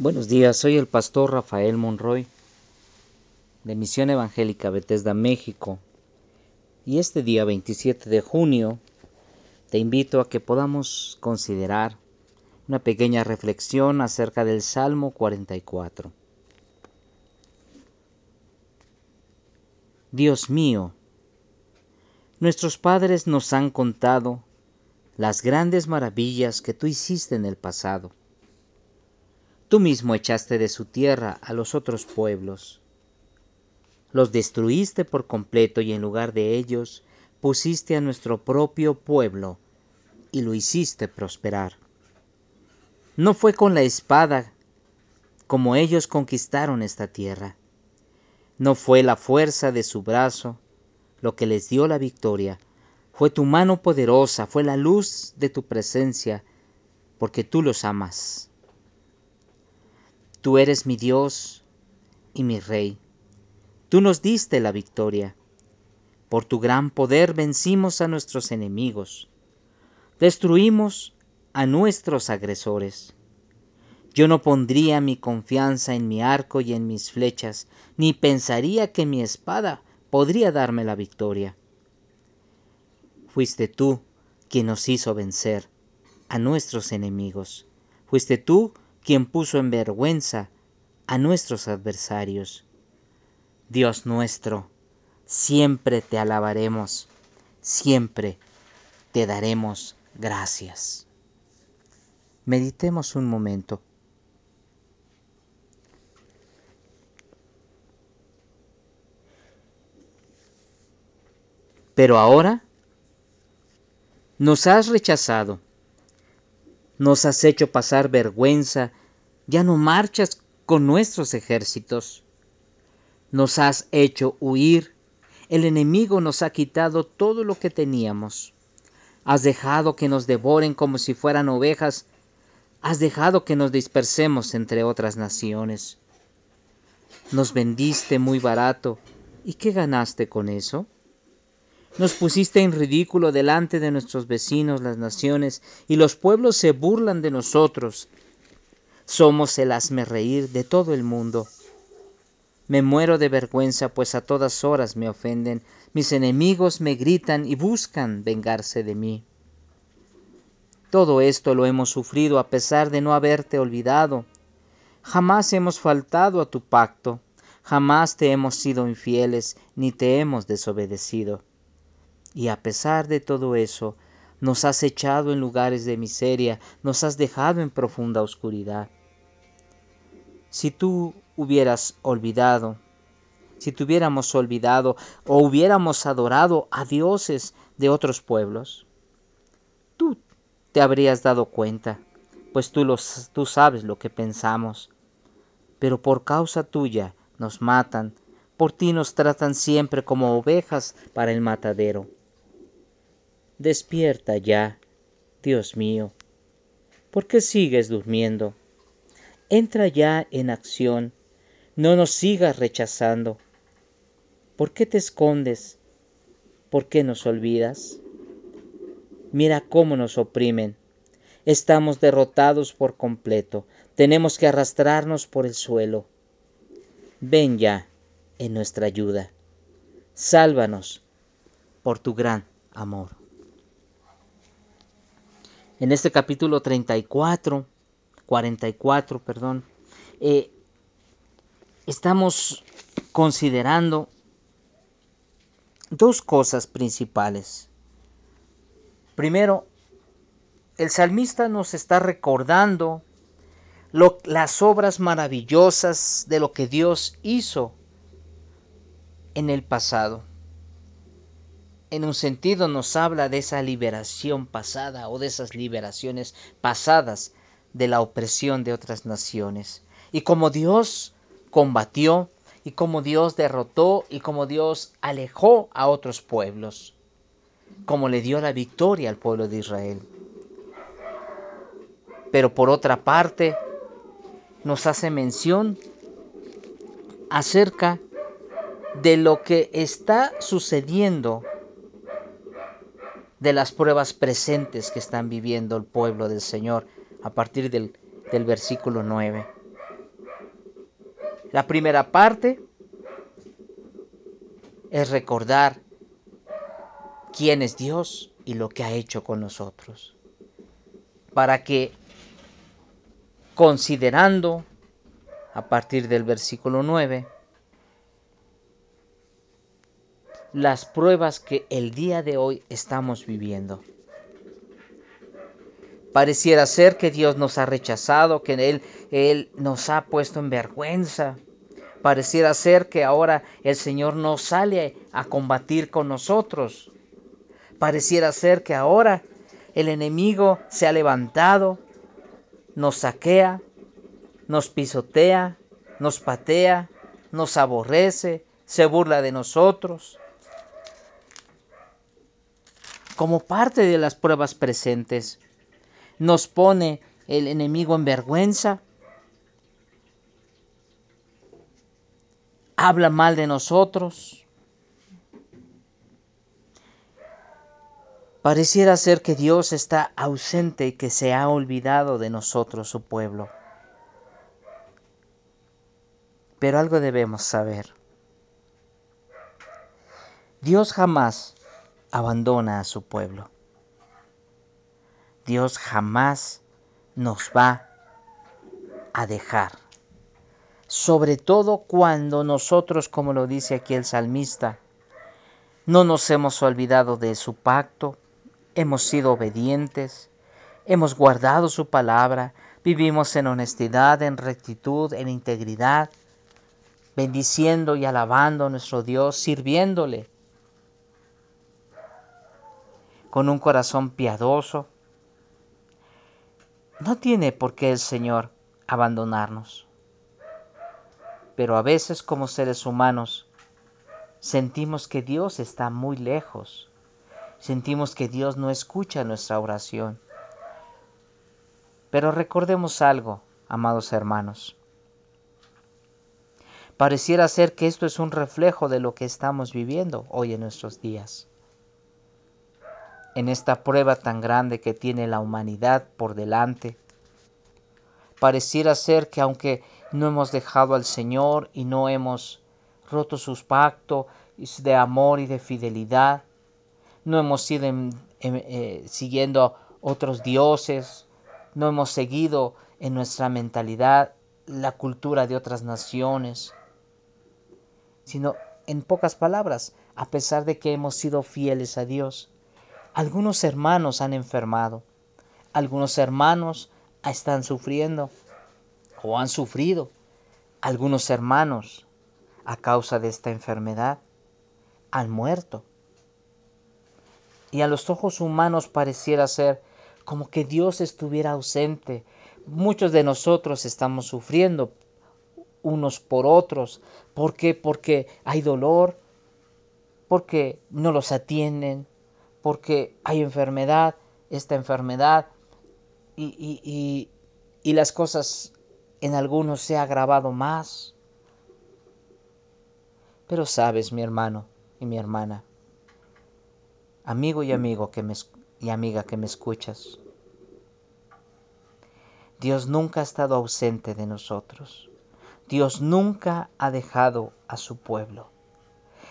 Buenos días, soy el pastor Rafael Monroy de Misión Evangélica Bethesda, México. Y este día 27 de junio te invito a que podamos considerar una pequeña reflexión acerca del Salmo 44. Dios mío, nuestros padres nos han contado las grandes maravillas que tú hiciste en el pasado Tú mismo echaste de su tierra a los otros pueblos. Los destruiste por completo y en lugar de ellos pusiste a nuestro propio pueblo y lo hiciste prosperar. No fue con la espada como ellos conquistaron esta tierra. No fue la fuerza de su brazo lo que les dio la victoria. Fue tu mano poderosa, fue la luz de tu presencia, porque tú los amas. Tú eres mi Dios y mi Rey. Tú nos diste la victoria. Por tu gran poder vencimos a nuestros enemigos. Destruimos a nuestros agresores. Yo no pondría mi confianza en mi arco y en mis flechas, ni pensaría que mi espada podría darme la victoria. Fuiste tú quien nos hizo vencer a nuestros enemigos. Fuiste tú quien puso en vergüenza a nuestros adversarios. Dios nuestro, siempre te alabaremos, siempre te daremos gracias. Meditemos un momento. Pero ahora nos has rechazado nos has hecho pasar vergüenza, ya no marchas con nuestros ejércitos. Nos has hecho huir, el enemigo nos ha quitado todo lo que teníamos. Has dejado que nos devoren como si fueran ovejas, has dejado que nos dispersemos entre otras naciones. Nos vendiste muy barato, ¿y qué ganaste con eso? Nos pusiste en ridículo delante de nuestros vecinos, las naciones, y los pueblos se burlan de nosotros. Somos el reír de todo el mundo. Me muero de vergüenza, pues a todas horas me ofenden. Mis enemigos me gritan y buscan vengarse de mí. Todo esto lo hemos sufrido a pesar de no haberte olvidado. Jamás hemos faltado a tu pacto, jamás te hemos sido infieles, ni te hemos desobedecido. Y a pesar de todo eso, nos has echado en lugares de miseria, nos has dejado en profunda oscuridad. Si tú hubieras olvidado, si tuviéramos olvidado o hubiéramos adorado a dioses de otros pueblos, tú te habrías dado cuenta, pues tú, los, tú sabes lo que pensamos. Pero por causa tuya nos matan, por ti nos tratan siempre como ovejas para el matadero. Despierta ya, Dios mío. ¿Por qué sigues durmiendo? Entra ya en acción, no nos sigas rechazando. ¿Por qué te escondes? ¿Por qué nos olvidas? Mira cómo nos oprimen. Estamos derrotados por completo. Tenemos que arrastrarnos por el suelo. Ven ya en nuestra ayuda. Sálvanos por tu gran amor en este capítulo 34, 44, perdón, eh, estamos considerando dos cosas principales. Primero, el salmista nos está recordando las obras maravillosas de lo que Dios hizo en el pasado en un sentido nos habla de esa liberación pasada o de esas liberaciones pasadas de la opresión de otras naciones. Y como Dios combatió y como Dios derrotó y como Dios alejó a otros pueblos, como le dio la victoria al pueblo de Israel. Pero por otra parte, nos hace mención acerca de lo que está sucediendo de las pruebas presentes que están viviendo el pueblo del Señor a partir del, versículo 9. La primera parte es recordar quién es Dios y lo que ha hecho con nosotros. Para que, considerando a partir del versículo 9, las pruebas que el día de hoy estamos viviendo. Pareciera ser que Dios nos ha rechazado, que Él, Él nos ha puesto en vergüenza. Pareciera ser que ahora el Señor no sale a combatir con nosotros. Pareciera ser que ahora el enemigo se ha levantado, nos saquea, nos pisotea, nos patea, nos aborrece, se burla de nosotros. Como parte de las pruebas presentes, nos pone el enemigo en vergüenza, habla mal de nosotros. Pareciera ser que Dios está ausente y que se ha olvidado de nosotros, su pueblo. Pero algo debemos saber. Dios jamás abandona a su pueblo. Dios jamás nos va a dejar. Sobre todo cuando nosotros, como lo dice aquí el salmista, no nos hemos olvidado de su pacto, hemos sido obedientes, hemos guardado su palabra, vivimos en honestidad, en rectitud, en integridad, bendiciendo y alabando a nuestro Dios, sirviéndole con un corazón piadoso, no tiene por qué el Señor abandonarnos. Pero a veces como seres humanos sentimos que Dios está muy lejos. Sentimos que Dios no escucha nuestra oración. Pero recordemos algo, amados hermanos. Pareciera ser que esto es un reflejo de lo que estamos viviendo hoy en nuestros días. En esta prueba tan grande que tiene la humanidad por delante, pareciera ser que aunque no hemos dejado al Señor y no hemos roto sus pactos de amor y de fidelidad, no hemos ido eh, siguiendo otros dioses, no hemos seguido en nuestra mentalidad la cultura de otras naciones, sino en pocas palabras, a pesar de que hemos sido fieles a Dios, algunos hermanos han enfermado, algunos hermanos están sufriendo o han sufrido. Algunos hermanos, a causa de esta enfermedad, han muerto. Y a los ojos humanos pareciera ser como que Dios estuviera ausente. Muchos de nosotros estamos sufriendo unos por otros. ¿Por qué? Porque hay dolor, porque no los atienden, porque hay enfermedad, esta enfermedad y, y, las cosas en algunos se ha agravado más. Pero sabes, mi hermano y mi hermana, amigo y amigo que me, y amiga que me escuchas, Dios nunca ha estado ausente de nosotros. Dios nunca ha dejado a su pueblo.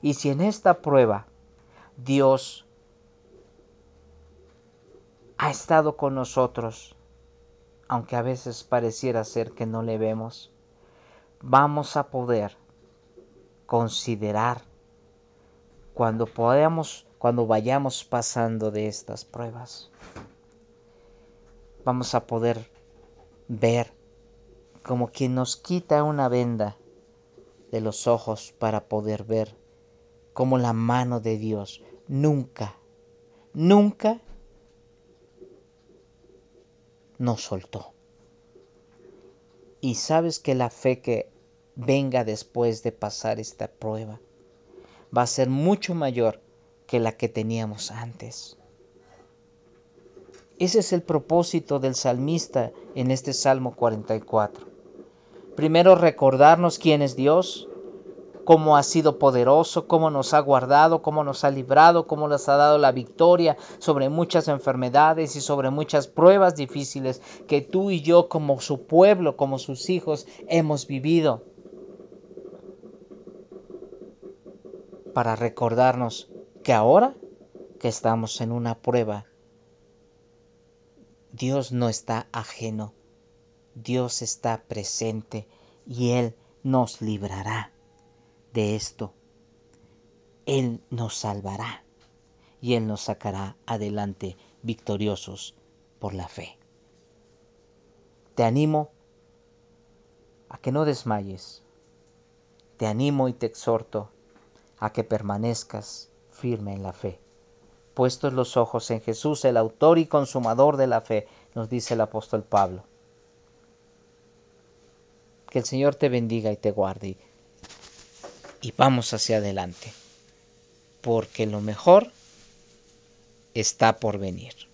Y si en esta prueba Dios ha estado con nosotros, aunque a veces pareciera ser que no le vemos, vamos a poder considerar cuando podamos, cuando vayamos pasando de estas pruebas. Vamos a poder ver como quien nos quita una venda de los ojos para poder ver como la mano de Dios nunca, nunca no soltó. Y sabes que la fe que venga después de pasar esta prueba va a ser mucho mayor que la que teníamos antes. Ese es el propósito del salmista en este Salmo 44. Primero recordarnos quién es Dios, cómo ha sido poderoso, cómo nos ha guardado, cómo nos ha librado, cómo nos ha dado la victoria sobre muchas enfermedades y sobre muchas pruebas difíciles que tú y yo como su pueblo, como sus hijos, hemos vivido. Para recordarnos que ahora que estamos en una prueba, Dios no está ajeno, Dios está presente y Él nos librará de esto. Él nos salvará y Él nos sacará adelante victoriosos por la fe. Te animo a que no desmayes. Te animo y te exhorto a que permanezcas firme en la fe. Puestos los ojos en Jesús, el autor y consumador de la fe, nos dice el apóstol Pablo. Que el Señor te bendiga y te guarde. Y vamos hacia adelante. Porque lo mejor está por venir.